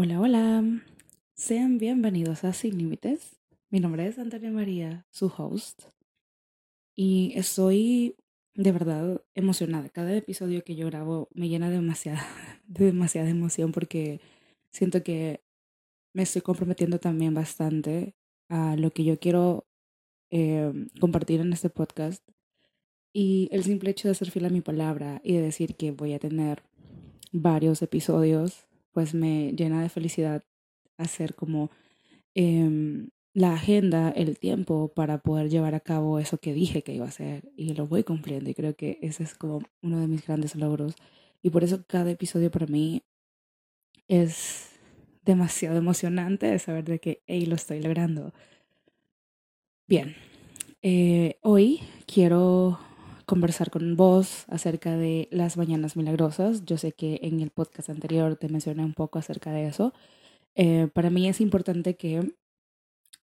Hola, hola. Sean bienvenidos a Sin Límites. Mi nombre es Antonia María, su host. Y estoy de verdad emocionada. Cada episodio que yo grabo me llena demasiada, de demasiada emoción porque siento que me estoy comprometiendo también bastante a lo que yo quiero eh, compartir en este podcast. Y el simple hecho de ser fiel a mi palabra y de decir que voy a tener varios episodios pues me llena de felicidad hacer como em, la agenda, el tiempo para poder llevar a cabo eso que dije que iba a hacer y lo voy cumpliendo y creo que ese es como uno de mis grandes logros y por eso cada episodio para mí es demasiado emocionante de saber de que, hey, lo estoy logrando. Bien, eh, hoy quiero conversar con vos acerca de las mañanas milagrosas. Yo sé que en el podcast anterior te mencioné un poco acerca de eso. Eh, para mí es importante que,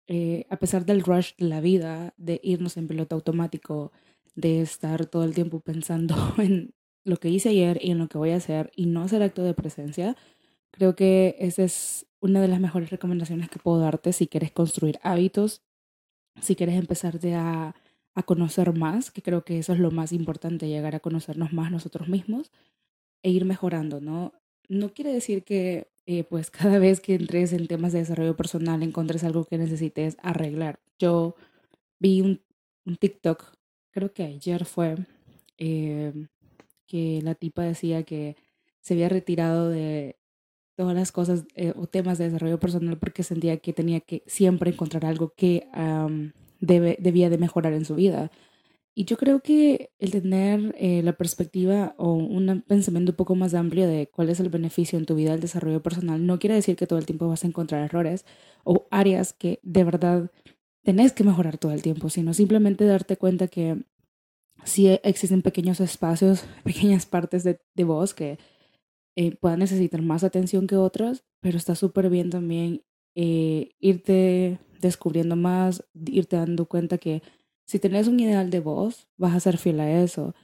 eh, a pesar del rush de la vida, de irnos en piloto automático, de estar todo el tiempo pensando en lo que hice ayer y en lo que voy a hacer y no hacer acto de presencia, creo que esa es una de las mejores recomendaciones que puedo darte si quieres construir hábitos, si quieres empezarte a a conocer más, que creo que eso es lo más importante, llegar a conocernos más nosotros mismos e ir mejorando, ¿no? No quiere decir que eh, pues cada vez que entres en temas de desarrollo personal encontres algo que necesites arreglar. Yo vi un, un TikTok, creo que ayer fue, eh, que la tipa decía que se había retirado de todas las cosas eh, o temas de desarrollo personal porque sentía que tenía que siempre encontrar algo que debía de mejorar en su vida. Y yo creo que el tener eh, la perspectiva o un pensamiento un poco más amplio de cuál es el beneficio en tu vida del desarrollo personal no quiere decir que todo el tiempo vas a encontrar errores o áreas que de verdad tenés que mejorar todo el tiempo, sino simplemente darte cuenta que sí existen pequeños espacios, pequeñas partes de, de vos que eh, puedan necesitar más atención que otras, pero está súper bien también eh, irte descubriendo más, irte dando cuenta que si tenés un ideal de voz, vas a ser fiel a eso.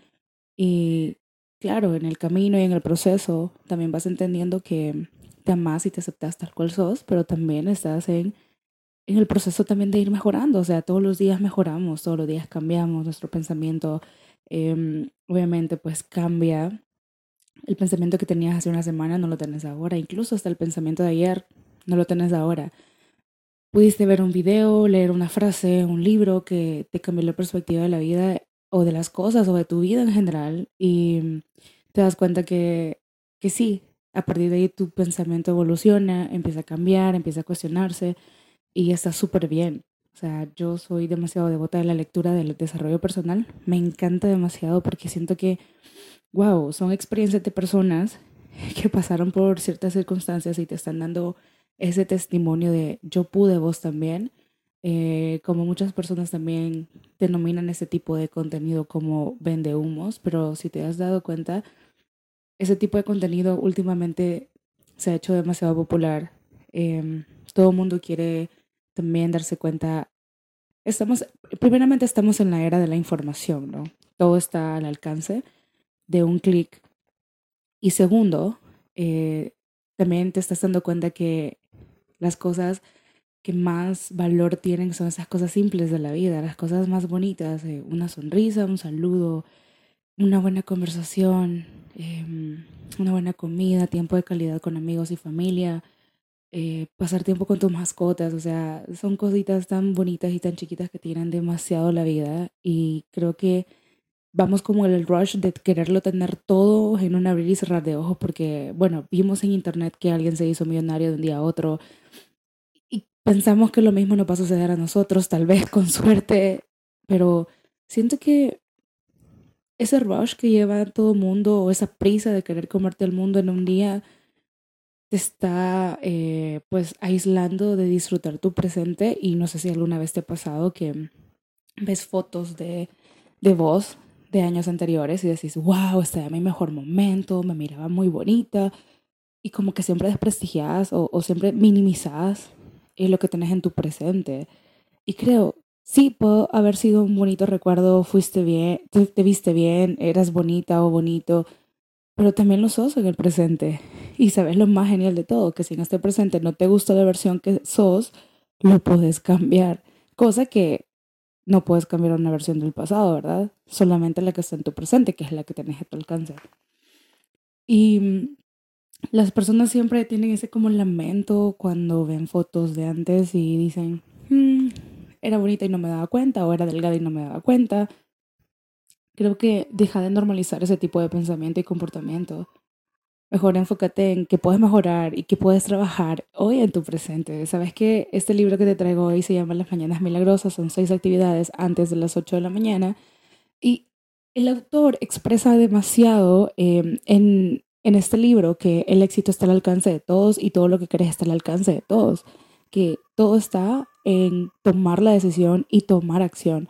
Y claro, en el camino y en el proceso también vas entendiendo que te amas y te aceptas tal cual sos, pero también estás en, en el proceso también de ir mejorando. O sea, todos los días mejoramos, todos los días cambiamos, nuestro pensamiento em, obviamente pues cambia. El pensamiento que tenías hace una semana no lo tenés ahora, incluso hasta el pensamiento de ayer no lo tenés ahora pudiste ver un video, leer una frase, un libro que te cambió la perspectiva de la vida o de las cosas o de tu vida en general y te das cuenta que, que sí, a partir de ahí tu pensamiento evoluciona, empieza a cambiar, empieza a cuestionarse y está súper bien. O sea, yo soy demasiado devota de la lectura del desarrollo personal. Me encanta demasiado porque siento que, wow, son experiencias de personas que pasaron por ciertas circunstancias y te están dando ese testimonio de yo pude, vos también. Eh, como muchas personas también denominan ese tipo de contenido como vende humos, pero si te has dado cuenta, ese tipo de contenido últimamente se ha hecho demasiado popular. Eh, todo el mundo quiere también darse cuenta. Estamos, primeramente estamos en la era de la información, ¿no? Todo está al alcance de un clic. Y segundo, eh, también te estás dando cuenta que las cosas que más valor tienen son esas cosas simples de la vida, las cosas más bonitas, eh, una sonrisa, un saludo, una buena conversación, em, una buena comida, tiempo de calidad con amigos y familia, eh, pasar tiempo con tus mascotas, o sea, son cositas tan bonitas y tan chiquitas que tienen demasiado la vida y creo que vamos como en el rush de quererlo tener todo en un abrir y cerrar de ojos porque, bueno, vimos en internet que alguien se hizo millonario de un día a otro y pensamos que lo mismo nos va a suceder a nosotros, tal vez con suerte, pero siento que ese rush que lleva todo mundo o esa prisa de querer comerte el mundo en un día te está eh, pues aislando de disfrutar tu presente. Y no sé si alguna vez te ha pasado que ves fotos de, de vos de años anteriores y decís, wow, este era mi mejor momento, me miraba muy bonita y como que siempre desprestigiadas o, siempre minimizadas es lo que tenés en tu presente. Y creo, sí, puedo haber sido un bonito recuerdo, fuiste bien, te, viste bien, eras bonita o bonito, pero también lo sos en el presente. Y sabes lo más genial de todo, que si en este presente no te gusta la versión que sos, lo puedes cambiar. Cosa que no puedes cambiar una versión del pasado, ¿verdad? Solamente la que está en tu presente, que es la que tenés a tu alcance. Y mm, las personas siempre tienen ese como lamento cuando ven fotos de antes y dicen, hmm, era bonita y no me daba cuenta, o era delgada y no me daba cuenta. Creo que deja de normalizar ese tipo de pensamiento y comportamiento. Mejor enfócate en que puedes mejorar y que puedes trabajar hoy en tu presente. Sabes que este libro que te traigo hoy se llama Las Mañanas Milagrosas, son seis actividades antes de las 8 de la mañana. Y el autor expresa demasiado em, en, en este libro que el éxito está al alcance de todos y todo lo que crees está al alcance de todos. Que todo está en tomar la decisión y tomar acción.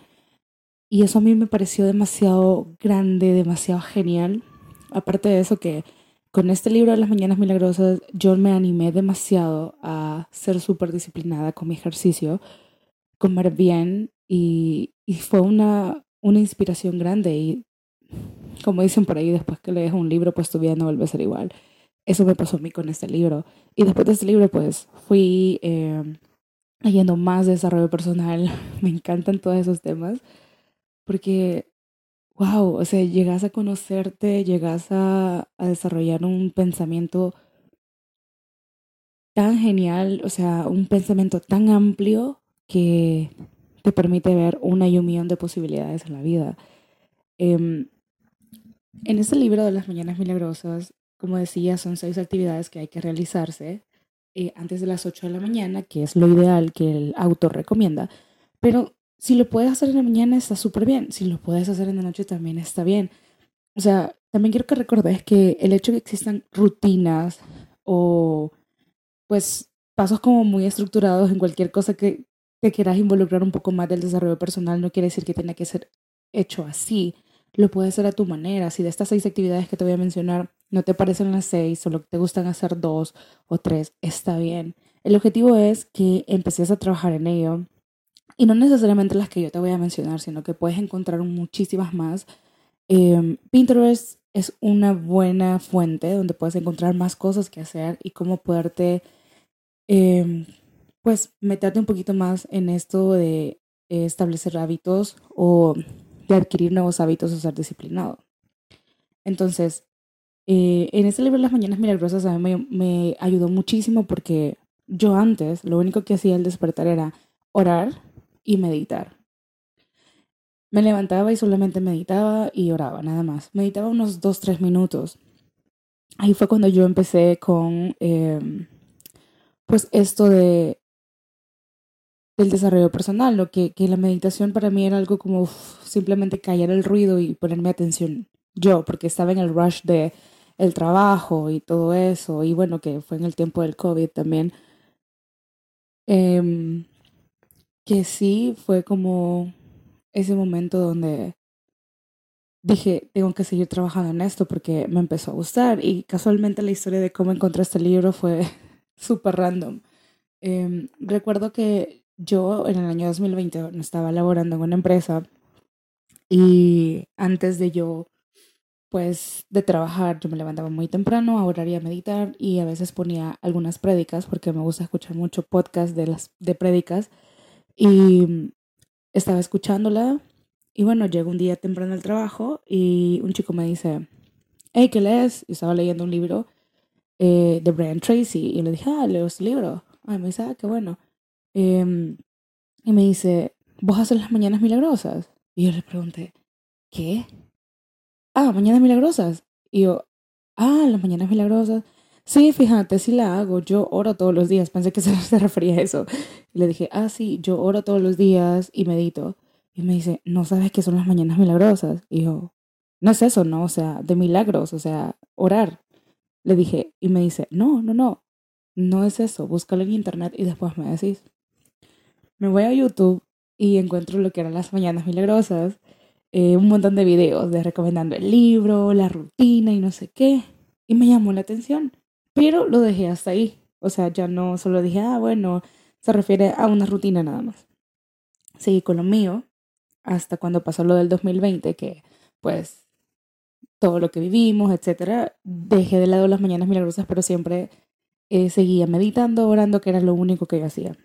Y eso a mí me pareció demasiado grande, demasiado genial. Aparte de eso que con este libro de las Mañanas Milagrosas yo me animé demasiado a ser súper disciplinada con mi ejercicio, comer bien y, y, fue una, una inspiración grande y como dicen por ahí, después que lees un libro pues tu vida no vuelve a ser igual. Eso me pasó a mí con este libro. Y después de este libro pues fui eh, yendo más desarrollo personal. Me encantan todos esos temas porque wow, o sea, llegas a conocerte, llegas a, desarrollar un pensamiento tan genial, o sea, un pensamiento tan amplio que te permite ver una y un millón de posibilidades en la vida. Eh, en este libro de las Mañanas Milagrosas, como decía, son seis actividades que hay que realizarse eh, antes de las 8 de la mañana, que es lo ideal que el autor recomienda, pero si lo puedes hacer en la mañana está súper bien, si lo puedes hacer en la noche también está bien. O sea, también quiero que recordes que el hecho de que existan rutinas o pues pasos como muy estructurados en cualquier cosa que te quieras involucrar un poco más del desarrollo personal no quiere decir que tenga que ser hecho así. Lo puedes hacer a tu manera. Si de estas seis actividades que te voy a mencionar no te parecen las seis, solo te gustan hacer dos o tres, está bien. El objetivo es que empeces a trabajar en ello y no necesariamente las que yo te voy a mencionar, sino que puedes encontrar muchísimas más. Eh, Pinterest es una buena fuente donde puedes encontrar más cosas que hacer y cómo poderte, eh, pues, meterte un poquito más en esto de establecer hábitos o de adquirir nuevos hábitos o ser disciplinado. Entonces, eh, en este libro Las Mañanas Milagrosas a me, me ayudó muchísimo porque yo antes lo único que hacía al despertar era orar y meditar. Me levantaba y solamente meditaba y oraba, nada más. Meditaba unos dos, tres minutos. Ahí fue cuando yo empecé con, eh, pues, esto de del desarrollo personal, lo que, que la meditación para mí era algo como simplemente callar el ruido y ponerme atención yo, porque estaba en el rush de el trabajo y todo eso, y bueno, que fue en el tiempo del COVID también. Eh, que sí fue como ese momento donde dije, tengo que seguir trabajando en esto porque me empezó a gustar y casualmente la historia de cómo encontré este libro fue súper random. Eh, recuerdo que yo en el año 2020 estaba laborando en una empresa y antes de yo, pues, de trabajar, yo me levantaba muy temprano a orar y a meditar y a veces ponía algunas prédicas porque me gusta escuchar mucho podcast de las de prédicas y estaba escuchándola y bueno, llegó un día temprano al trabajo y un chico me dice, hey, ¿qué lees? Y estaba leyendo un libro eh, de Brian Tracy y le dije, ah, leo este libro. Ay, me dice, ah, qué bueno. Eh, y me dice, ¿vos haces las mañanas milagrosas? Y yo le pregunté, ¿qué? Ah, mañanas milagrosas. Y yo, ah, las mañanas milagrosas. Sí, fíjate, sí la hago. Yo oro todos los días. Pensé que se, refería a eso. Y le dije, ah, sí, yo oro todos los días y medito. Y me dice, ¿no sabes qué son las mañanas milagrosas? Y yo, no es eso, ¿no? O sea, de milagros, o sea, orar. Le dije, y me dice, no, no, no, no es eso. Búscalo en internet y después me decís. Me voy a YouTube y encuentro lo que eran las mañanas milagrosas. Eh, un montón de videos de recomendando el libro, la rutina y no sé qué. Y me llamó la atención. Pero lo dejé hasta ahí. O sea, ya no solo dije, ah, bueno, se refiere a una rutina nada más. Seguí con lo mío hasta cuando pasó lo del 2020, que pues todo lo que vivimos, etc. Dejé de lado las mañanas milagrosas, pero siempre eh, seguía meditando, orando, que era lo único que yo hacía.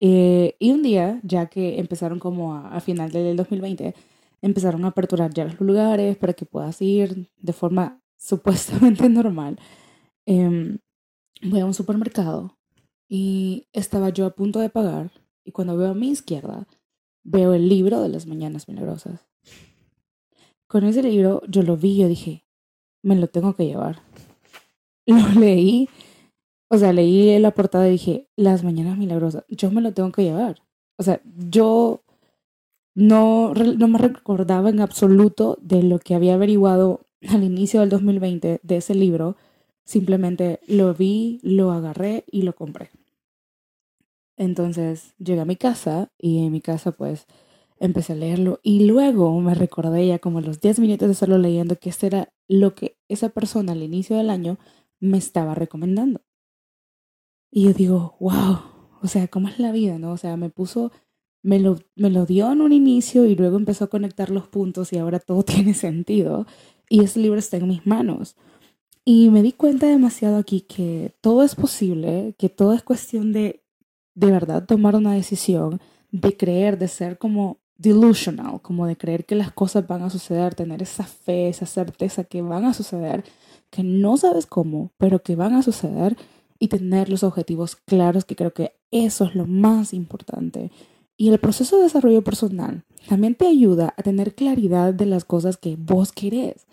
Eh, y un día, ya que empezaron como a, a, final del 2020, empezaron a aperturar ya los lugares para que puedas ir de forma supuestamente normal. Eh, voy a un supermercado y estaba yo a punto de pagar y cuando veo a mi izquierda, veo el libro de las mañanas milagrosas. Con ese libro yo lo vi yo dije, me lo tengo que llevar. Lo leí, o sea, leí la portada y dije, las mañanas milagrosas, yo me lo tengo que llevar. O sea, yo no, no me recordaba en absoluto de lo que había averiguado al inicio del 2020 de ese libro. Simplemente lo vi, lo agarré y lo compré. Entonces llegué a mi casa y en mi casa pues empecé a leerlo y luego me recordé ya como los 10 minutos de estarlo leyendo que este era lo que esa persona al inicio del año me estaba recomendando. Y yo digo, wow, o sea, ¿cómo es la vida, no? O sea, me puso, me lo, me lo dio en un inicio y luego empezó a conectar los puntos y ahora todo tiene sentido. Y ese libro está en mis manos. Y me di cuenta demasiado aquí que todo es posible, que todo es cuestión de de verdad tomar una decisión, de creer, de ser como delusional, como de creer que las cosas van a suceder, tener esa fe, esa certeza que van a suceder, que no sabes cómo, pero que van a suceder y tener los objetivos claros, que creo que eso es lo más importante. Y el proceso de desarrollo personal también te ayuda a tener claridad de las cosas que vos querés.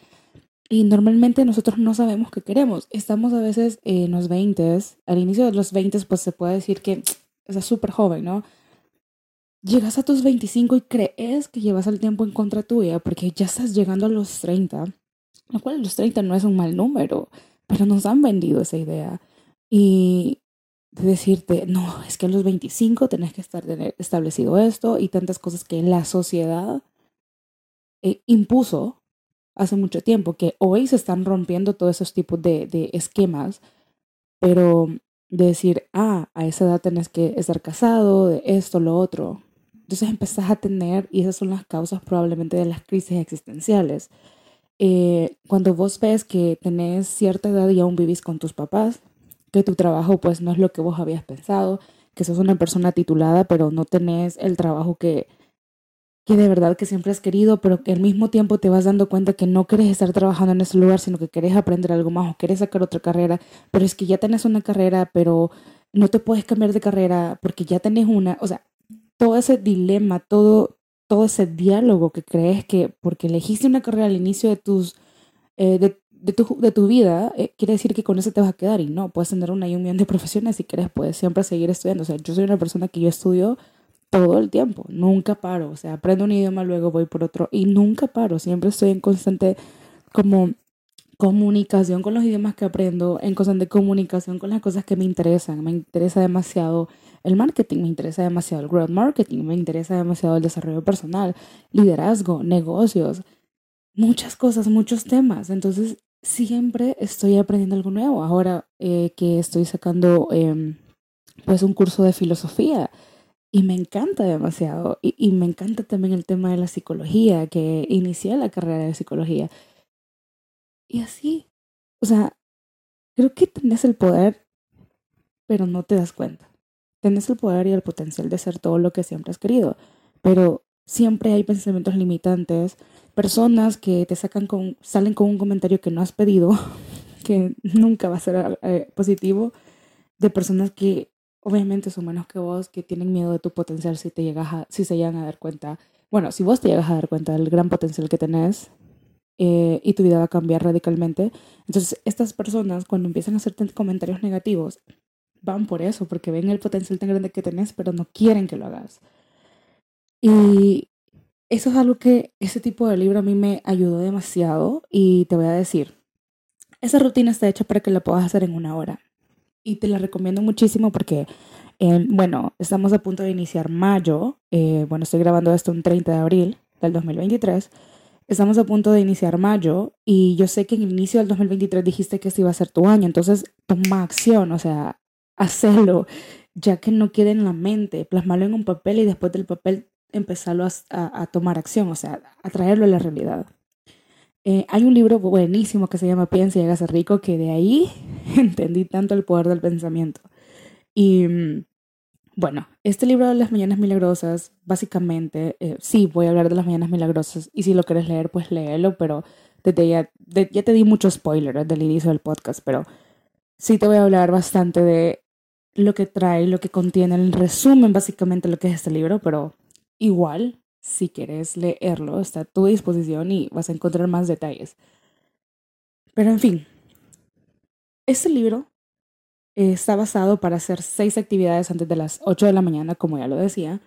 Y normalmente nosotros no sabemos qué queremos. Estamos a veces en los 20, al inicio de los 20 pues se puede decir que es súper joven, ¿no? llegas a tus 25 y crees que llevas el tiempo en contra tuya porque ya estás llegando a los 30, lo cual los 30 no es un mal número, pero nos han vendido esa idea. Y de decirte, no, es que a los 25 tenés que estar tener establecido esto y tantas cosas que la sociedad eh, impuso hace mucho tiempo, que hoy se están rompiendo todos esos tipos de, de esquemas, pero de decir, ah, a esa edad tenés que estar casado, de esto, lo otro. Entonces empezás a tener, y esas son las causas probablemente de las crisis existenciales. Eh, cuando vos ves que tenés cierta edad y aún vivís con tus papás, que tu trabajo pues no es lo que vos habías pensado, que sos una persona titulada pero no tenés el trabajo que, que de verdad que siempre has querido, pero que al mismo tiempo te vas dando cuenta que no quieres estar trabajando en ese lugar, sino que querés aprender algo más o querés sacar otra carrera, pero es que ya tenés una carrera, pero no te puedes cambiar de carrera porque ya tenés una, o sea, todo ese dilema, todo, todo ese diálogo que crees que porque elegiste una carrera al inicio de tus, eh, de, de, tu, de tu vida, eh, quiere decir que con eso te vas a quedar y no, puedes tener una y un millón de profesiones si quieres, puedes siempre seguir estudiando. O sea, yo soy una persona que yo estudio todo el tiempo, nunca paro, o sea, aprendo un idioma, luego voy por otro y nunca paro, siempre estoy en constante como comunicación con los idiomas que aprendo, en constante comunicación con las cosas que me interesan, me interesa demasiado el marketing, me interesa demasiado el growth marketing, me interesa demasiado el desarrollo personal, liderazgo, negocios, muchas cosas, muchos temas. Entonces, siempre estoy aprendiendo algo nuevo. Ahora eh, que estoy sacando em, pues un curso de filosofía y me encanta demasiado. Y, me encanta también el tema de la psicología, que inicié la carrera de psicología. Y así, o sea, creo que tenés el poder, pero no te das cuenta. Tienes el poder y el potencial de ser todo lo que siempre has querido, pero siempre hay pensamientos limitantes, personas que te sacan con, salen con un comentario que no has pedido, que nunca va a ser eh, positivo, de personas que obviamente son menos que vos, que tienen miedo de tu potencial si te llegas a, si se llegan a dar cuenta, bueno, si vos te llegas a dar cuenta del gran potencial que tenés eh, y tu vida va a cambiar radicalmente. Entonces, estas personas cuando empiezan a hacerte comentarios negativos, van por eso, porque ven el potencial tan grande que tenés, pero no quieren que lo hagas. Y eso es algo que ese tipo de libro a mí me ayudó demasiado y te voy a decir, esa rutina está hecha para que la puedas hacer en una hora. Y te la recomiendo muchísimo porque, eh, bueno, estamos a punto de iniciar mayo. Eh, bueno, estoy grabando esto un 30 de abril del 2023. Estamos a punto de iniciar mayo y yo sé que en el inicio del 2023 dijiste que este iba a ser tu año, entonces toma acción, o sea, hacerlo, ya que no quede en la mente, plasmarlo en un papel y después del papel empezarlo a, a, tomar acción, o sea, a traerlo a la realidad. Eh, hay un libro buenísimo que se llama Piensa y hágase rico, que de ahí entendí tanto el poder del pensamiento. Y mm, bueno, este libro de las Mañanas Milagrosas, básicamente, eh, sí, voy a hablar de las Mañanas Milagrosas y si lo quieres leer, pues léelo, pero desde ya, ya te di mucho spoiler del inicio del podcast, pero sí te voy a hablar bastante de lo que trae, lo que contiene, el resumen básicamente lo que es este libro, pero igual, si quieres leerlo, está a tu disposición y vas a encontrar más detalles. Pero en fin, este libro está basado para hacer seis actividades antes de las 8 de la mañana, como ya lo decía.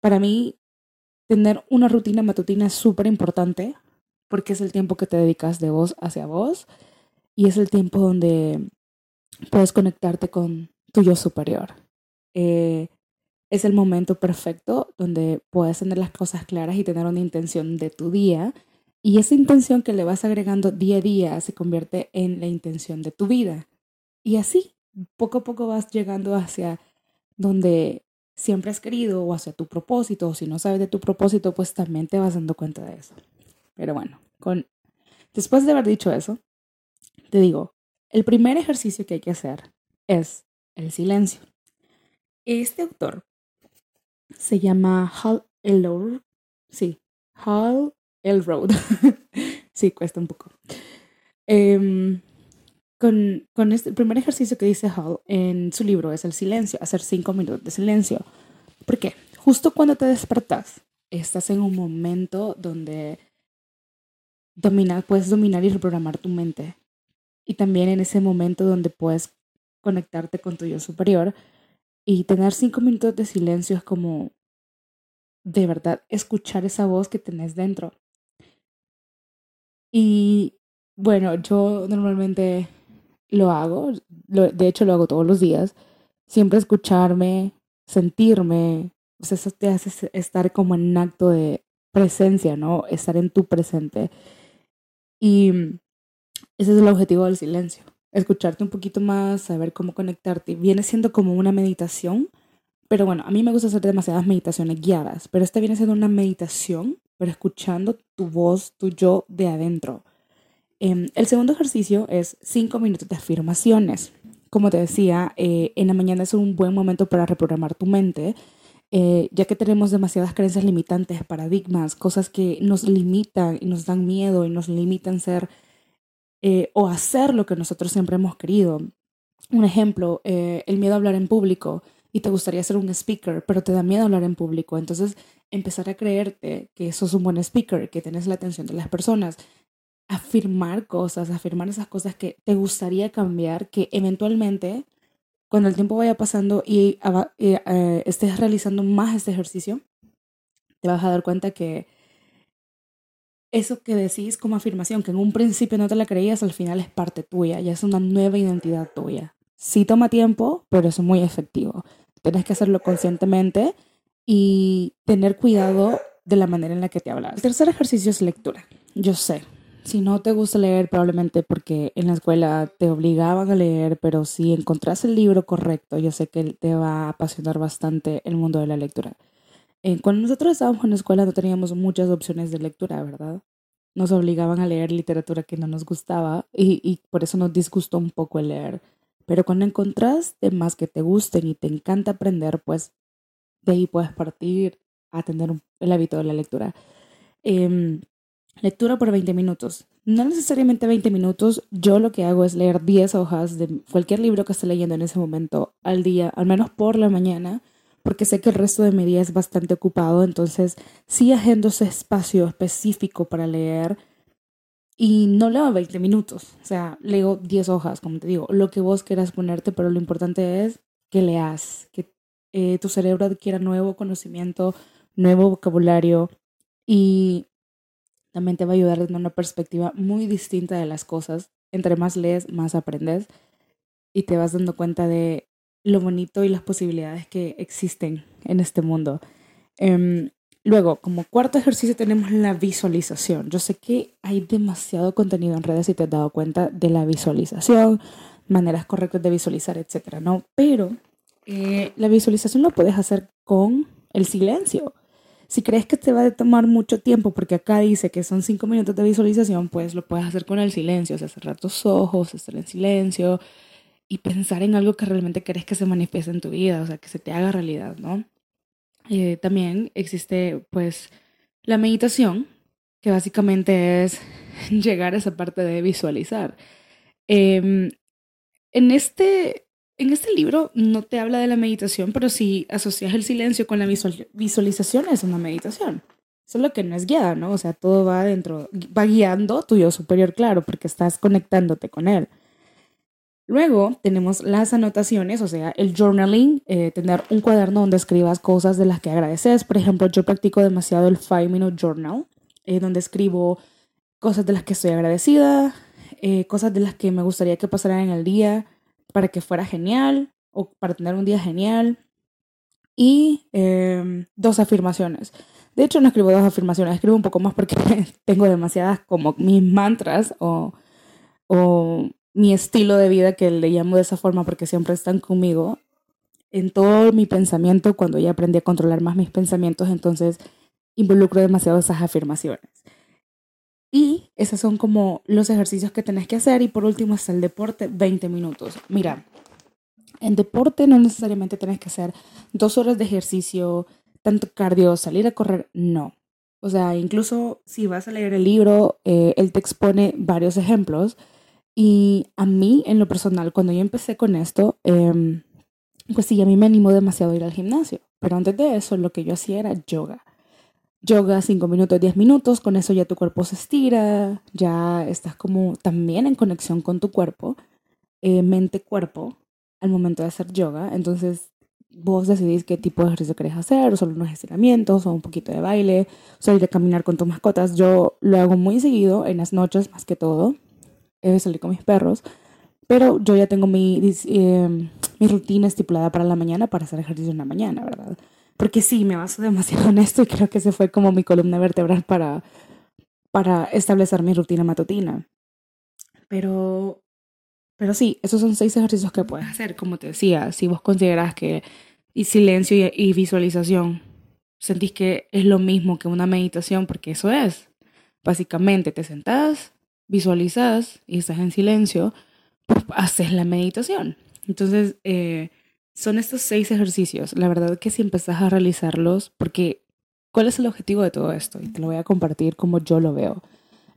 para mí, tener una rutina matutina es súper importante porque es el tiempo que te dedicas de voz hacia voz y es el tiempo donde puedes conectarte con tu yo superior. Eh, es el momento perfecto donde puedes tener las cosas claras y tener una intención de tu día. Y esa intención que le vas agregando día a día se convierte en la intención de tu vida. Y así, poco a poco vas llegando hacia donde siempre has querido o hacia tu propósito. O si no sabes de tu propósito, pues también te vas dando cuenta de eso. Pero bueno, con... después de haber dicho eso, te digo, el primer ejercicio que hay que hacer es el silencio. Este autor se llama Hal Elrod. Sí, Hal Elrod. sí, cuesta un poco. Em, con, con este el primer ejercicio que dice Hal en su libro es el silencio, hacer cinco minutos de silencio. ¿Por qué? Justo cuando te despertas, estás en un momento donde domina, puedes dominar y reprogramar tu mente y también en ese momento donde puedes conectarte con tu yo superior y tener cinco minutos de silencio es como de verdad escuchar esa voz que tenés dentro. Y bueno, yo normalmente lo hago, de hecho lo hago todos los días, siempre escucharme, sentirme, sea, eso te hace estar como en un acto de presencia, ¿no? Estar en tu presente. Y ese es el objetivo del silencio. Escucharte un poquito más, saber cómo conectarte. Viene siendo como una meditación, pero bueno, a mí me gusta hacer demasiadas meditaciones guiadas, pero esta viene siendo una meditación, pero escuchando tu voz, tu yo de adentro. Em, el segundo ejercicio es cinco minutos de afirmaciones. Como te decía, eh, en la mañana es un buen momento para reprogramar tu mente, eh, ya que tenemos demasiadas creencias limitantes, paradigmas, cosas que nos limitan y nos dan miedo y nos limitan ser eh, o hacer lo que nosotros siempre hemos querido. Un ejemplo, el miedo a hablar en público y te gustaría ser un speaker, pero te da miedo hablar en público. Entonces, empezar a creerte que sos un buen speaker, que tienes la atención de las personas, afirmar cosas, afirmar esas cosas que te gustaría cambiar, que eventualmente, cuando el tiempo vaya pasando y eh, estés realizando más este ejercicio, te vas a dar cuenta que eso que decís como afirmación, que en un principio no te la creías, al final es parte tuya, ya es una nueva identidad tuya. Sí toma tiempo, pero es muy efectivo. Tienes que hacerlo conscientemente y tener cuidado de la manera en la que te hablas. El tercer ejercicio es lectura. Yo sé, si no te gusta leer, probablemente porque en la escuela te obligaban a leer, pero si encontrás el libro correcto, yo sé que te va a apasionar bastante el mundo de la lectura. Eh, cuando nosotros estábamos en la escuela no teníamos muchas opciones de lectura, ¿verdad? Nos obligaban a leer literatura que no nos gustaba y, y por eso nos disgustó un poco el leer. Pero cuando encontrás temas que te gusten y te encanta aprender, pues de ahí puedes partir a tener el hábito de la lectura. Em, lectura por 20 minutos. No necesariamente 20 minutos. Yo lo que hago es leer 10 hojas de cualquier libro que esté leyendo en ese momento al día, al menos por la mañana porque sé que el resto de mi día es bastante ocupado, entonces sí agendo ese espacio específico para leer y no leo 20 minutos, o sea, leo 10 hojas, como te digo, lo que vos quieras ponerte, pero lo importante es que leas, que eh, tu cerebro adquiera nuevo conocimiento, nuevo vocabulario y también te va a ayudar tener una perspectiva muy distinta de las cosas. Entre más lees, más aprendes y te vas dando cuenta de lo bonito y las posibilidades que existen en este mundo. Em, luego, como cuarto ejercicio tenemos la visualización. Yo sé que hay demasiado contenido en redes y te has dado cuenta de la visualización, maneras correctas de visualizar, etcétera, ¿no? Pero eh, la visualización lo puedes hacer con el silencio. Si crees que te va a tomar mucho tiempo, porque acá dice que son cinco minutos de visualización, pues lo puedes hacer con el silencio, o sea, cerrar tus ojos, estar en silencio y pensar en algo que realmente querés que se manifieste en tu vida, o sea, que se te haga realidad, ¿no? Eh, también existe, pues, la meditación, que básicamente es llegar a esa parte de visualizar. Em, en, este, en este libro no te habla de la meditación, pero si asocias el silencio con la visualización es una meditación. Solo que no es guiada, ¿no? O sea, todo va dentro, va guiando tu yo superior, claro, porque estás conectándote con él. Luego tenemos las anotaciones, o sea, el journaling, eh, tener un cuaderno donde escribas cosas de las que agradeces. Por ejemplo, yo practico demasiado el Five Minute Journal, eh, donde escribo cosas de las que estoy agradecida, eh, cosas de las que me gustaría que pasaran en el día para que fuera genial o para tener un día genial. Y em, dos afirmaciones. De hecho, no escribo dos afirmaciones, escribo un poco más porque tengo demasiadas como mis mantras o mi estilo de vida, que le llamo de esa forma porque siempre están conmigo, en todo mi pensamiento, cuando ya aprendí a controlar más mis pensamientos, entonces involucro demasiado esas afirmaciones. Y esos son como los ejercicios que tenés que hacer. Y por último está el deporte, 20 minutos. Mira, en deporte no necesariamente tenés que hacer dos horas de ejercicio, tanto cardio, salir a correr, no. O sea, incluso si vas a leer el libro, eh, él te expone varios ejemplos y a mí, en lo personal, cuando yo empecé con esto, eh, pues sí, a mí me animó demasiado ir al gimnasio. Pero antes de eso, lo que yo hacía era yoga. Yoga 5 minutos, 10 minutos, con eso ya tu cuerpo se estira, ya estás como también en conexión con tu cuerpo, eh, mente-cuerpo, al momento de hacer yoga. Entonces, vos decidís qué tipo de ejercicio querés hacer, o solo unos estiramientos, o un poquito de baile, o salir a caminar con tus mascotas. Yo lo hago muy seguido, en las noches más que todo, eh, salir con mis perros. Pero yo ya tengo mi, eh, mi rutina estipulada para la mañana para hacer ejercicio en la mañana, ¿verdad? Porque sí, me baso demasiado en esto y creo que ese fue como mi columna vertebral para, para establecer mi rutina matutina. Pero, pero sí, esos son seis ejercicios que puedes hacer. Como te decía, si vos consideras que y silencio y, y visualización sentís que es lo mismo que una meditación, porque eso es. Básicamente te sentás, visualizas y estás en silencio, pues haces la meditación. Entonces, eh, son estos seis ejercicios. La verdad que si empezás a realizarlos, porque ¿cuál es el objetivo de todo esto? Y te lo voy a compartir como yo lo veo.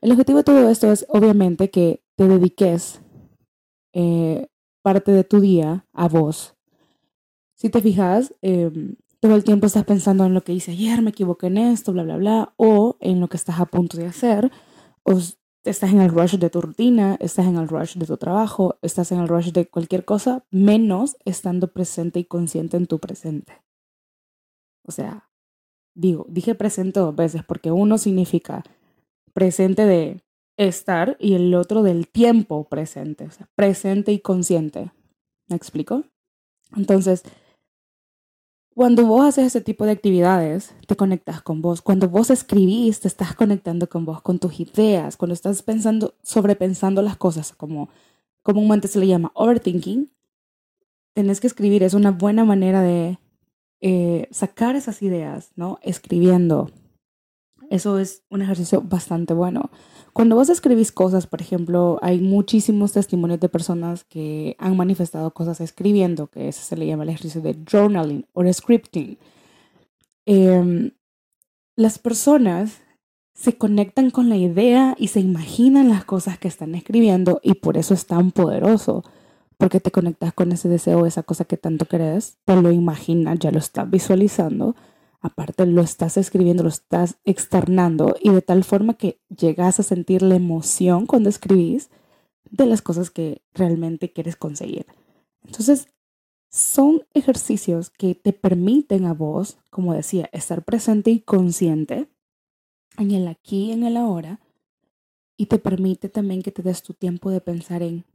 El objetivo de todo esto es obviamente que te dediques eh, parte de tu día a vos. Si te fijas, em, todo el tiempo estás pensando en lo que hice ayer, me equivoqué en esto, bla, bla, bla, o en lo que estás a punto de hacer, o estás en el rush de tu rutina, estás en el rush de tu trabajo, estás en el rush de cualquier cosa, menos estando presente y consciente en tu presente. O sea, digo, dije presente dos veces porque uno significa presente de estar y el otro del tiempo presente, o sea, presente y consciente. ¿Me explico? Entonces, cuando vos haces ese tipo de actividades, te conectas con vos. Cuando vos escribís, te estás conectando con vos, con tus ideas. Cuando estás pensando, sobrepensando las cosas, como comúnmente se le llama overthinking, tenés que escribir. Es una buena manera de eh, sacar esas ideas, ¿no? Escribiendo. Eso es un ejercicio bastante bueno. Cuando vos escribís cosas, por ejemplo, hay muchísimos testimonios de personas que han manifestado cosas escribiendo, que ese se le llama el ejercicio de journaling o scripting. Em, las personas se conectan con la idea y se imaginan las cosas que están escribiendo y por eso es tan poderoso, porque te conectas con ese deseo, esa cosa que tanto querés, te lo imaginas, ya lo estás visualizando aparte lo estás escribiendo, lo estás externando y de tal forma que llegas a sentir la emoción cuando escribís de las cosas que realmente quieres conseguir. Entonces, son ejercicios que te permiten a vos, como decía, estar presente y consciente en el aquí y en el ahora y te permite también que te des tu tiempo de pensar en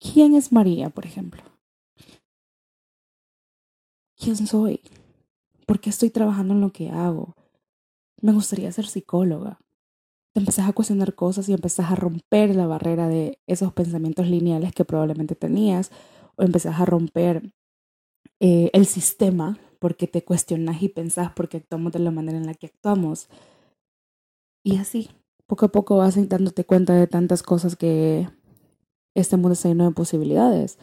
quién es María, por ejemplo. ¿Quién soy? ¿Por qué estoy trabajando en lo que hago? Me gustaría ser psicóloga. Te empezás a cuestionar cosas y empezás a romper la barrera de esos pensamientos lineales que probablemente tenías o empezás a romper eh, el sistema, porque te cuestionas y pensás porque actuamos de la manera en la que actuamos. Y así, poco a poco vas dándote cuenta de tantas cosas que este mundo está lleno de posibilidades.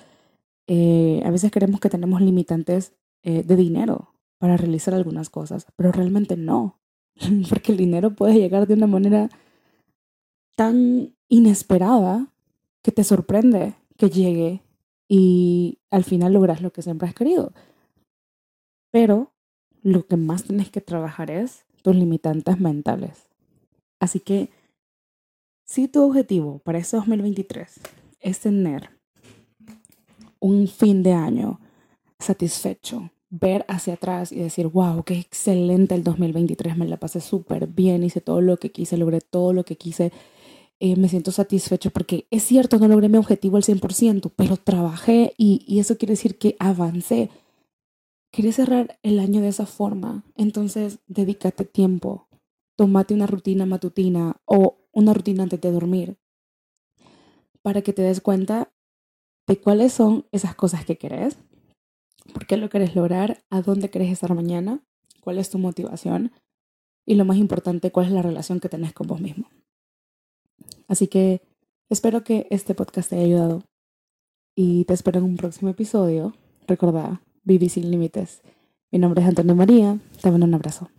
Eh, a veces creemos que tenemos limitantes eh, de dinero para realizar algunas cosas, pero realmente no, porque el dinero puede llegar de una manera tan inesperada que te sorprende que llegue y al final logras lo que siempre has querido. Pero lo que más tienes que trabajar es tus limitantes mentales. Así que si tu objetivo para este 2023 es tener un fin de año satisfecho, ver hacia atrás y decir, wow, qué excelente el 2023, me la pasé súper bien, hice todo lo que quise, logré todo lo que quise, eh, me siento satisfecho porque es cierto, no logré mi objetivo al 100%, pero trabajé y, y eso quiere decir que avancé. ¿Quieres cerrar el año de esa forma? Entonces, dedícate tiempo, tómate una rutina matutina o una rutina antes de dormir para que te des cuenta de cuáles son esas cosas que querés, por qué lo querés lograr, a dónde querés estar mañana, cuál es tu motivación y lo más importante, cuál es la relación que tenés con vos mismo. Así que espero que este podcast te haya ayudado y te espero en un próximo episodio. Recordá, viví sin límites. Mi nombre es Antonio María. Te mando un abrazo.